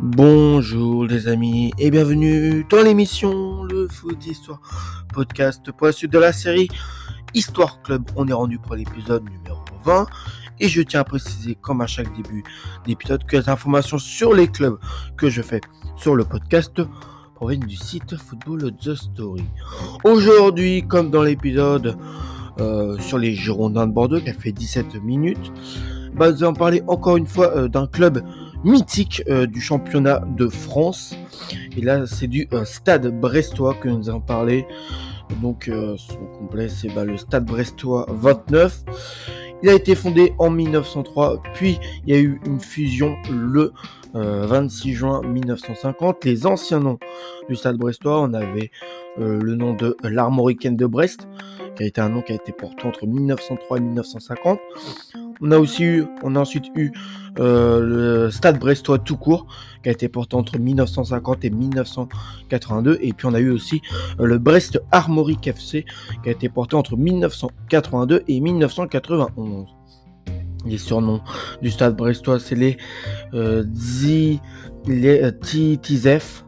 Bonjour les amis et bienvenue dans l'émission Le Foot Histoire Podcast pour la suite de la série Histoire Club. On est rendu pour l'épisode numéro 20 et je tiens à préciser comme à chaque début d'épisode que les informations sur les clubs que je fais sur le podcast proviennent du site Football The Story. Aujourd'hui, comme dans l'épisode euh, sur les Girondins de Bordeaux qui a fait 17 minutes, bah, nous allons parler encore une fois euh, d'un club mythique euh, du championnat de France. Et là, c'est du Stade Brestois que nous allons parler. Donc, son complet, c'est bah, le Stade Brestois 29. Il a été fondé en 1903, puis il y a eu une fusion le 26 juin 1950. Les anciens noms du Stade Brestois, on avait le nom de l'Armoricaine de Brest, qui a été un nom qui a été porté entre 1903 et 1950. On a aussi eu, on a ensuite eu euh, le Stade Brestois tout court, qui a été porté entre 1950 et 1982. Et puis on a eu aussi euh, le Brest Armorique FC, qui a été porté entre 1982 et 1991. Les surnoms du Stade Brestois, c'est les euh, les euh, Tizef,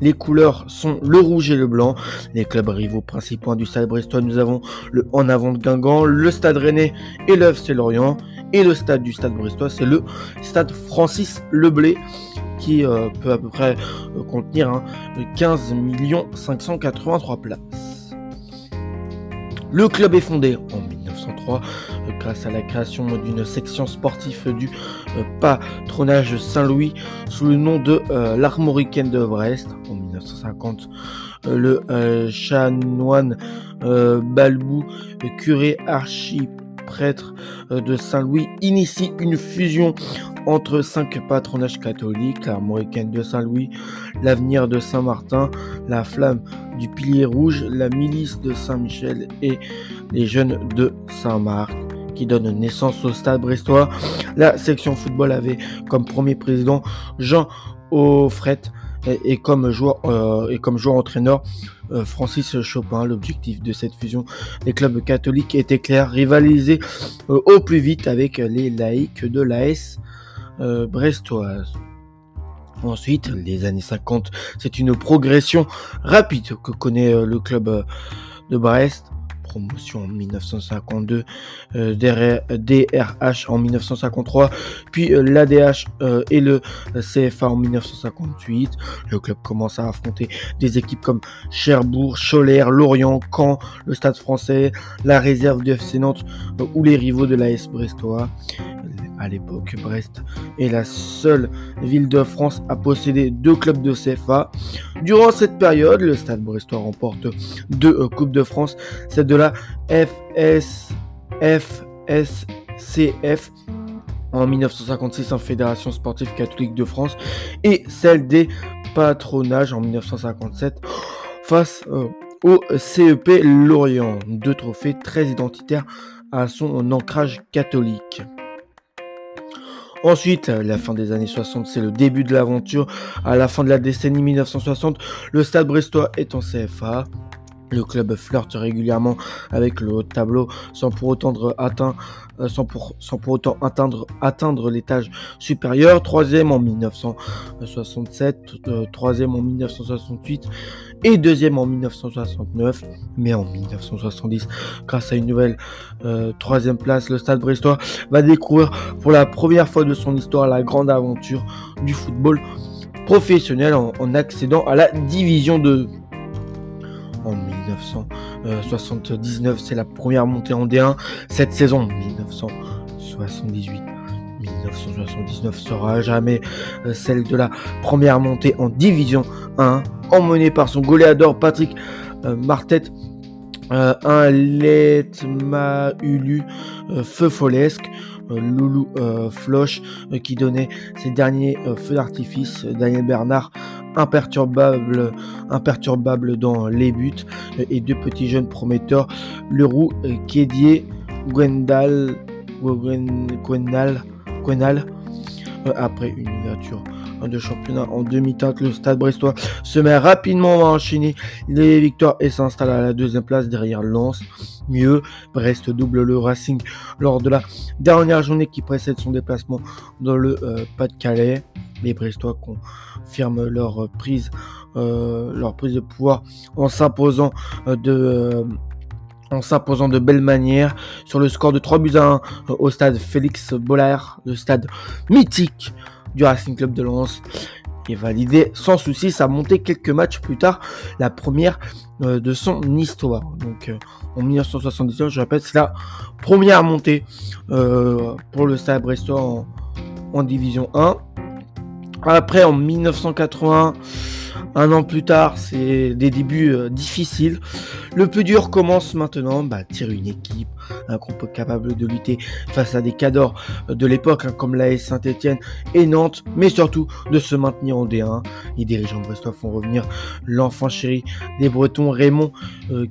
les couleurs sont le rouge et le blanc. Les clubs rivaux principaux du stade brestois, nous avons le En avant de Guingamp, le stade rennais et le FC Lorient. Et le stade du stade brestois, c'est le stade Francis Leblé qui euh, peut à peu près euh, contenir 15 583 places. Le club est fondé en 1903 euh, grâce à la création d'une section sportive du euh, patronage Saint-Louis sous le nom de euh, l'Armoricaine de Brest en 1950. Le chanoine Balbou, curé archiprêtre de Saint-Louis, initie une fusion entre cinq patronages catholiques, l'Armoricaine de Saint-Louis, l'Avenir de Saint-Martin, la Flamme du Pilier Rouge, la Milice de Saint-Michel et les Jeunes de Saint-Marc qui donne naissance au stade brestois. La section football avait comme premier président Jean Offret et, comme joueur euh, et comme joueur entraîneur euh, Francis Chopin. L'objectif de cette fusion des clubs catholiques était clair, rivaliser euh, au plus vite avec les laïcs de l'AS brestoise. Ensuite, les années 50, c'est une progression rapide que connaît le club de Brest promotion en 1952, DRH en 1953, puis euh, l'ADH euh, et le CFA en 1958. Le club commence à affronter des équipes comme Cherbourg, Cholet, Lorient, Caen, le Stade français, la réserve du FC Nantes euh, ou les rivaux de l'AS Brestois. À l'époque, Brest est la seule ville de France à posséder deux clubs de CFA. Durant cette période, le Stade Brestois remporte deux Coupes de France, celle de la FS, FSCF en 1956 en Fédération sportive catholique de France et celle des patronages en 1957 face euh, au CEP Lorient. Deux trophées très identitaires à son ancrage catholique. Ensuite, la fin des années 60, c'est le début de l'aventure. À la fin de la décennie 1960, le Stade Brestois est en CFA. Le club flirte régulièrement avec le haut tableau sans pour autant atteindre, euh, sans pour, sans pour autant atteindre, atteindre l'étage supérieur. Troisième en 1967, euh, troisième en 1968 et deuxième en 1969. Mais en 1970, grâce à une nouvelle euh, troisième place, le Stade Brestois va découvrir pour la première fois de son histoire la grande aventure du football professionnel en, en accédant à la division 2 en 1979. C'est la première montée en D1. Cette saison, 1978. 1979 sera jamais euh, celle de la première montée en Division 1, emmenée par son goléador Patrick euh, Martet, euh, un Letmaulu feu folesque, Loulou Floche qui donnait ses derniers feux d'artifice, Daniel Bernard imperturbable, imperturbable dans les buts et deux petits jeunes prometteurs, Leroux, Kédier, Gwendal, Gwendal, Gwendal, euh, après une ouverture de championnat en demi-teinte, le stade brestois se met rapidement à enchaîner les victoires et s'installe à la deuxième place derrière Lens. Mieux, Brest double le Racing lors de la dernière journée qui précède son déplacement dans le euh, Pas-de-Calais. Les Brestois confirment leur prise, leur prise de pouvoir en s'imposant de en s'imposant belle manière sur le score de 3 buts à 1 au stade Félix Bollard, le stade mythique du Racing Club de Lens et validé sans souci sa montée quelques matchs plus tard, la première euh, de son histoire. Donc euh, en 1979, je répète, c'est la première montée euh, pour le Stade Brestois en, Division 1. Après, en 1980, un an plus tard, c'est des débuts euh, difficiles. Le plus dur commence maintenant, bah, tirer une équipe, un groupe capable de lutter face à des cadors de l'époque, hein, comme l'AS Saint-Etienne et Nantes, mais surtout de se maintenir en D1. Les dirigeants brestois font revenir l'enfant chéri des Bretons, Raymond euh,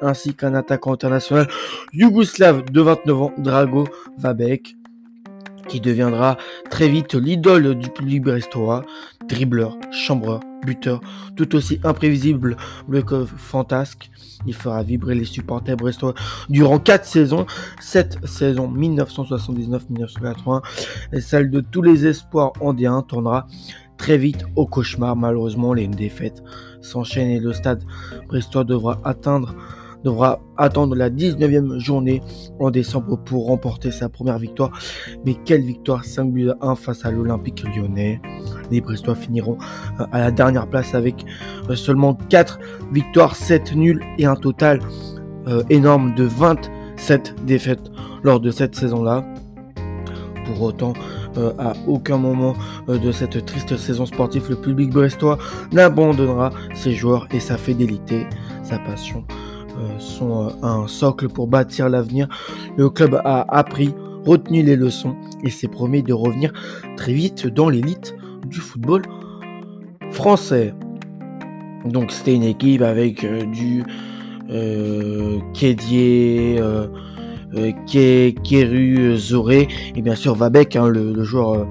ainsi qu'un attaquant international yougoslave de 29 ans, Drago Vabek qui deviendra très vite l'idole du public brestois, dribbleur, chambreur, buteur, tout aussi imprévisible que fantasque. Il fera vibrer les supporters brestois durant 4 saisons, cette saison 1979-1980, et celle de tous les espoirs andéens tournera très vite au cauchemar. Malheureusement, les défaites s'enchaînent et le stade brestois devra atteindre devra attendre la 19e journée en décembre pour remporter sa première victoire. Mais quelle victoire 5 buts à 1 face à l'Olympique lyonnais. Les Brestois finiront euh, à la dernière place avec euh, seulement 4 victoires, 7 nuls et un total euh, énorme de 27 défaites lors de cette saison-là. Pour autant, à aucun moment de cette triste saison sportive, le public brestois n'abandonnera ses joueurs et sa fidélité, sa passion sont euh, un socle pour bâtir l'avenir. Le club a appris, retenu les leçons et s'est promis de revenir très vite dans l'élite du football français. Donc c'était une équipe avec euh, du euh, Kédier, euh, Kéru, Zoré et bien sûr Vabek, hein, le, joueur,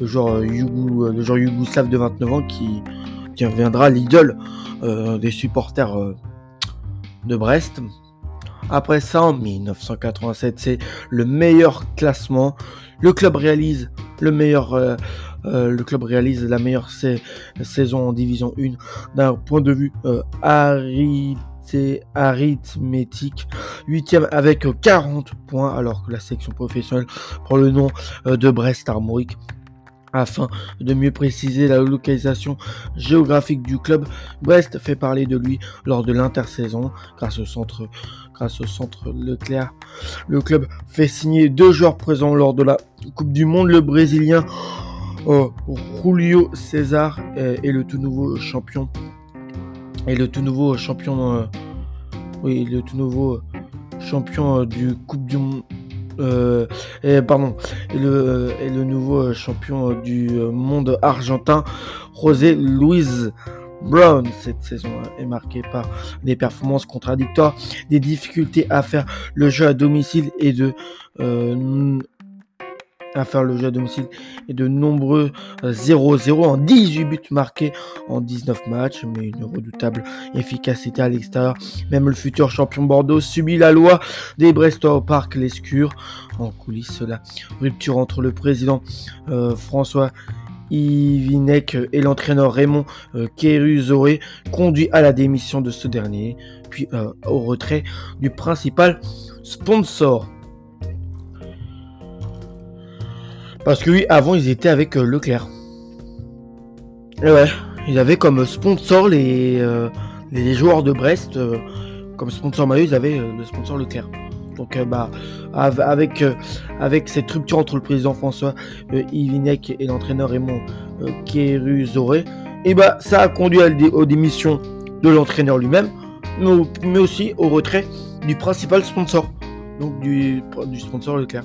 le, joueur le joueur de 29 ans qui, qui deviendra l'idole des supporters de Brest. Après ça, en 1987, c'est le meilleur classement. Le club réalise le meilleur, euh, euh, le club réalise la meilleure saison en Division 1 d'un point de vue euh, arithmétique. Huitième avec 40 points, alors que la section professionnelle prend le nom de Brest Armorique afin de mieux préciser la localisation géographique du club, Brest fait parler de lui lors de l'intersaison. Grâce au centre grâce au centre Leclerc. Le club fait signer deux joueurs présents lors de la Coupe du Monde, le Brésilien euh, Julio César et, le tout nouveau champion et le tout nouveau champion euh, oui, le tout nouveau champion euh, du Coupe du Monde euh, et, pardon, le, le nouveau champion du monde argentin, José Luis Brown. Cette saison est marquée par des performances contradictoires, des difficultés à faire le jeu à domicile et de euh, à faire le jeu à domicile et de nombreux 0-0 euh, en 18 buts marqués en 19 matchs, mais une redoutable efficacité à l'extérieur. Même le futur champion Bordeaux subit la loi des Brestois au parc Lescure. En coulisses, la rupture entre le président euh, François Ivinec et l'entraîneur Raymond euh, conduit à la démission de ce dernier, puis au retrait du principal sponsor. Parce que oui, avant ils étaient avec euh, Leclerc. Et ouais, ils avaient comme sponsor les, euh, les joueurs de Brest. Euh, comme sponsor maillot, ils avaient le sponsor Leclerc. Donc bah avec avec cette rupture entre le président François Ivinec et l'entraîneur Raymond Keruzoré, et bah ça a conduit à aux démissions de l'entraîneur lui-même, mais, aussi au retrait du principal sponsor, donc du, du sponsor Leclerc.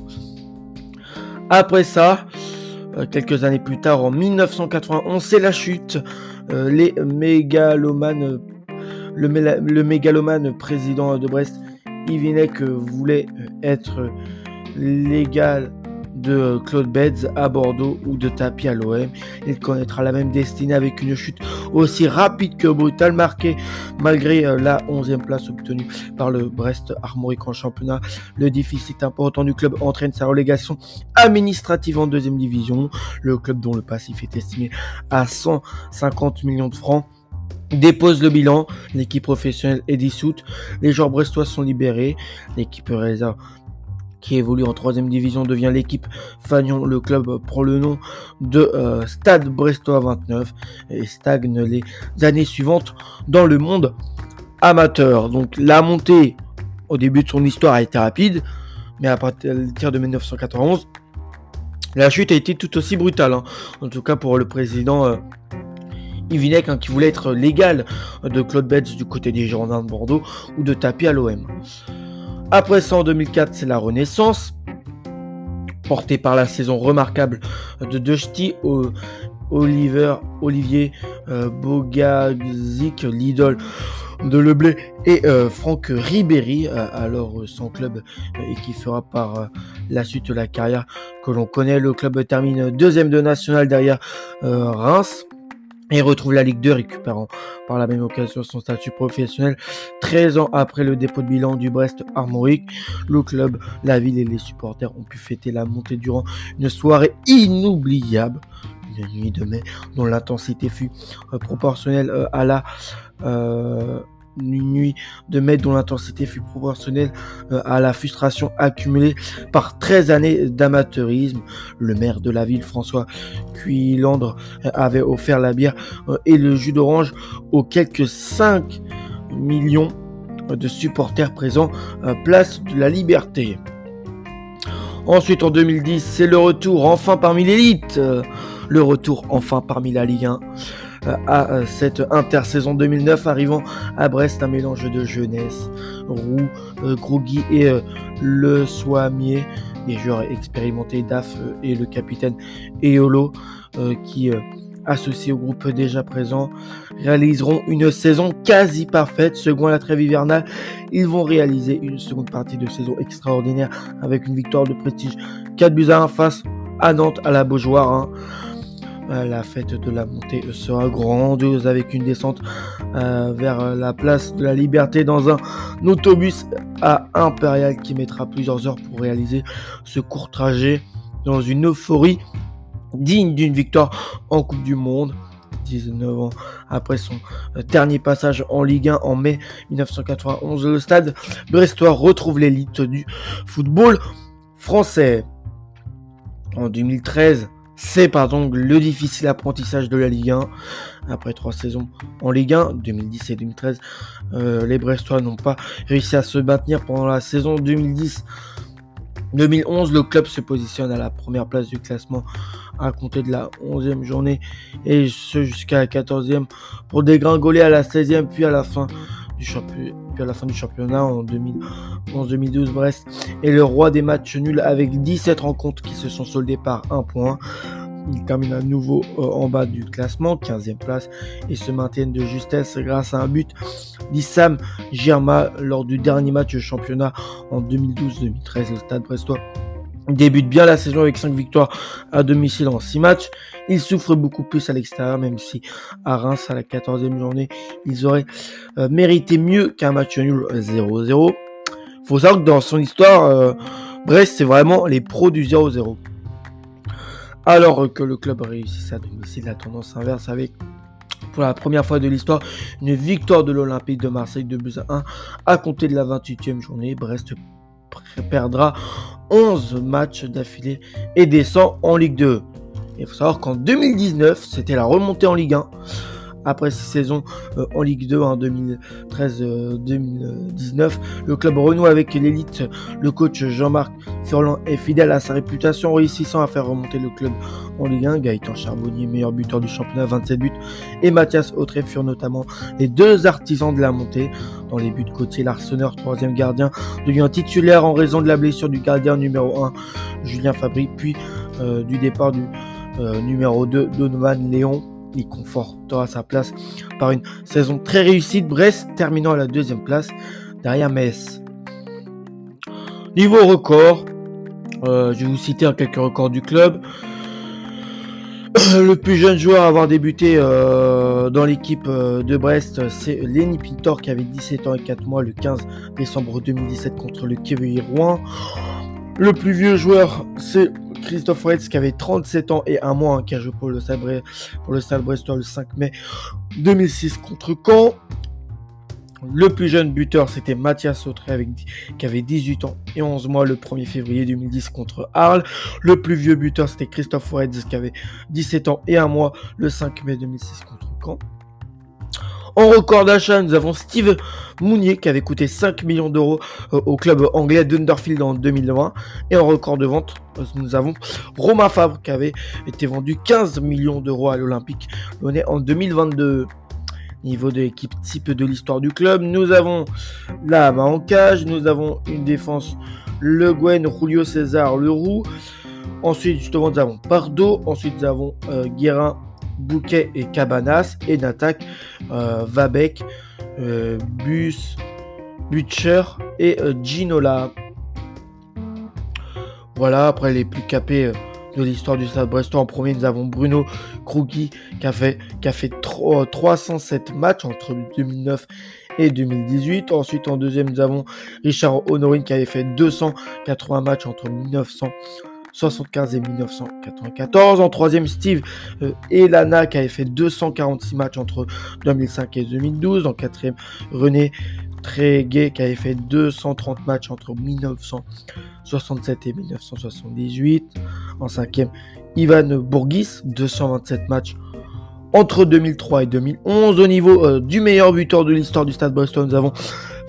Après ça, euh, quelques années plus tard, en 1991, c'est la chute. Euh, les mégalomanes, le, mégalomane président de Brest, Ivinek, voulait être légal de Claude Beds à Bordeaux ou de Tapi à l'OM. Il connaîtra la même destinée avec une chute aussi rapide que brutale, marquée malgré euh, la 11e place obtenue par le Brest Armorique en championnat. Le déficit important du club entraîne sa relégation administrative en deuxième division. Le club dont le passif est estimé à 150 millions de francs dépose le bilan, l'équipe professionnelle est dissoute, les joueurs brestois sont libérés, l'équipe réserve qui évolue en troisième division devient l'équipe Fagnon. Le club prend le nom de euh, Stade Brestois 29 et stagne les années suivantes dans le monde amateur. Donc la montée au début de son histoire a été rapide, mais à partir de 1991, la chute a été tout aussi brutale. Hein. En tout cas pour le président euh, Yvinec hein, qui voulait être légal de Claude Betts du côté des Girondins de Bordeaux ou de Tapi à l'OM. Après ça, en 2004, c'est la Renaissance, portée par la saison remarquable de Dusty Oliver, Olivier euh, Bogazic, l'idole de Leblé, et euh, Franck Ribéry, euh, alors son club, et qui fera par la suite la carrière que l'on connaît. Le club termine deuxième de national derrière Reims et retrouve la Ligue 2 récupérant par la même occasion son statut professionnel 13 ans après le dépôt de bilan du Brest Armorique. Le club, la ville et les supporters ont pu fêter la montée durant une soirée inoubliable. Une nuit de mai dont l'intensité fut euh, proportionnelle euh, à la euh, une nuit de mai dont l'intensité fut proportionnelle euh, à la frustration accumulée par 13 années d'amateurisme. Le maire de la ville, François Cuilandre, euh, avait offert la bière euh, et le jus d'orange aux quelques 5 millions de supporters présents Place de la Liberté. Ensuite, en 2010, c'est le retour enfin parmi l'élite. Le retour enfin parmi la Ligue 1 à euh, cette intersaison 2009 arrivant à Brest un mélange de jeunesse, Roux, euh, Grogui et euh, Le Soimier, des joueurs expérimentés DAF et le capitaine Eolo qui associés au groupe déjà présent, réaliseront une saison quasi parfaite. Second la trêve hivernale, ils vont réaliser une seconde partie de saison extraordinaire avec une victoire de prestige 4 buts à 1 face à Nantes à la Beaujoire. Hein. Euh, la fête de la montée sera grandiose avec une descente euh, vers la place de la liberté dans un autobus à Impérial qui mettra plusieurs heures pour réaliser ce court trajet dans une euphorie digne d'une victoire en Coupe du Monde. 19 ans après son euh, dernier passage en Ligue 1 en mai 1991, le stade brestois retrouve l'élite du football français. En 2013, c'est pardon le difficile apprentissage de la Ligue 1. Après trois saisons en Ligue 1, 2010 et 2013, euh, les Brestois n'ont pas réussi à se maintenir pendant la saison 2010. 2011, le club se positionne à la première place du classement à compter de la 11e journée et ce jusqu'à la 14e pour dégringoler à la 16e puis à la fin du championnat à la fin du championnat en 2011-2012. Brest est le roi des matchs nuls avec 17 rencontres qui se sont soldées par un point. Ils terminent à nouveau euh, en bas du classement, 15e place, et se maintiennent de justesse grâce à un but d'Issam Girma lors du dernier match championnat en 2012-2013 au Stade Brestois débute bien la saison avec 5 victoires à domicile en 6 matchs. Ils souffrent beaucoup plus à l'extérieur, même si à Reims, à la 14e journée, ils auraient euh, mérité mieux qu'un match nul 0-0. Faut savoir que dans son histoire, euh, Brest, c'est vraiment les pros du 0-0. Alors que le club réussit à domicile, la tendance inverse avec pour la première fois de l'histoire, une victoire de l'Olympique de Marseille de buts à 1 à compter de la 28e journée. Brest perdra 11 matchs d'affilée et descend en Ligue 2. Il faut savoir qu'en 2019, c'était la remontée en Ligue 1 après six saisons euh, en Ligue 2 en 2013-2019. Le club renoue avec l'élite. Le coach Jean-Marc Furlan est fidèle à sa réputation, réussissant à faire remonter le club en Ligue 1. Gaëtan Charbonnier, meilleur buteur du championnat, 27 buts, et Mathias Autré furent notamment les deux artisans de la montée. Dans les buts côtiers, l'Arseneur, troisième gardien, devient titulaire en raison de la blessure du gardien numéro 1, Julien Fabry, puis euh, du départ du euh, numéro 2, Donovan Léon il confortera sa place par une saison très réussie. Brest terminant à la deuxième place derrière Metz. Niveau record, je vais vous citer quelques records du club. Le plus jeune joueur à avoir débuté dans l'équipe de Brest, c'est Lenny Pintor qui avait 17 ans et 4 mois le 15 décembre 2017 contre le Quevilly Rouen. Le plus vieux joueur, c'est Christophe Retz qui avait 37 ans et un mois, hein, qui a joué pour le Stade, le Stade Brestois le 5 mai 2006 contre Caen. Le plus jeune buteur, c'était Mathias Sautré avec, qui avait 18 ans et 11 mois le 1er février 2010 contre Arles. Le plus vieux buteur, c'était Christophe Retz qui avait 17 ans et un mois le 5 mai 2006 contre Caen. En record d'achat, nous avons Steve Mounier qui avait coûté 5 millions d'euros euh, au club anglais d'Underfield en 2020. Et en record de vente, euh, nous avons Romain Fabre qui avait été vendu 15 millions d'euros à l'Olympique lyonnais en 2022 niveau de l'équipe type de l'histoire du club. Nous avons la main en cage, nous avons une défense Le Guen, Julio César, Leroux. Ensuite, justement, nous avons Pardo. Ensuite, nous avons euh, Guérin, Bouquet et Cabanas. Et d'attaque, euh, Vabec, euh, Bus, Butcher et euh, Ginola. Voilà, après les plus capés de l'histoire du Stade Brestois. En premier, nous avons Bruno Krugui qui a fait, qui a fait 307 matchs entre 2009 et 2018. Ensuite, en deuxième, nous avons Richard Honorine qui avait fait 280 matchs entre 1900 75 et 1994. En troisième, Steve euh, Elana qui avait fait 246 matchs entre 2005 et 2012. En quatrième, René Tréguet qui avait fait 230 matchs entre 1967 et 1978. En cinquième, Ivan Bourgis, 227 matchs entre 2003 et 2011. Au niveau euh, du meilleur buteur de l'histoire du Stade Brestois, nous avons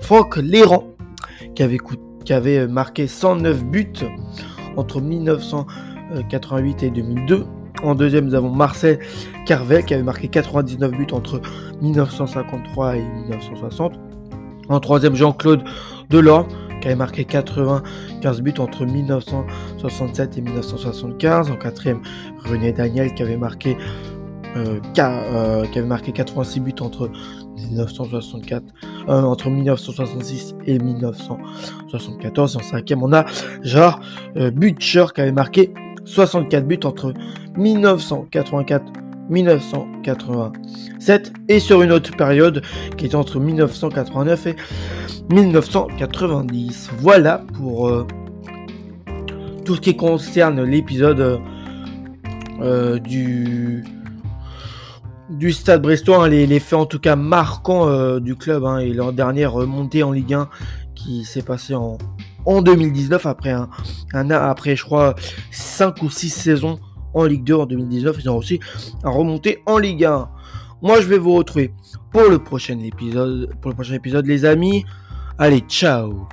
Franck Léran qui avait, qui avait euh, marqué 109 buts entre 1988 et 2002. En deuxième, nous avons Marcel Carvel qui avait marqué 99 buts entre 1953 et 1960. En troisième, Jean-Claude Delors qui avait marqué 95 buts entre 1967 et 1975. En quatrième, René Daniel qui avait marqué, euh, euh, qui avait marqué 86 buts entre 1964, euh, entre 1966 et 1974. En cinquième, on a Gérard euh, Butcher qui avait marqué 64 buts entre 1984 1987 et sur une autre période qui est entre 1989 et 1990. Voilà pour tout ce qui concerne l'épisode du du Stade Brestois, hein, les, faits en tout cas marquants euh, du club hein, et leur dernière remontée en Ligue 1 qui s'est passée en, en 2019 après un, après je crois 5 ou 6 saisons en Ligue 2 en 2019 ils ont aussi remonté en Ligue 1 moi je vais vous retrouver pour le prochain épisode pour le prochain épisode les amis. Allez ciao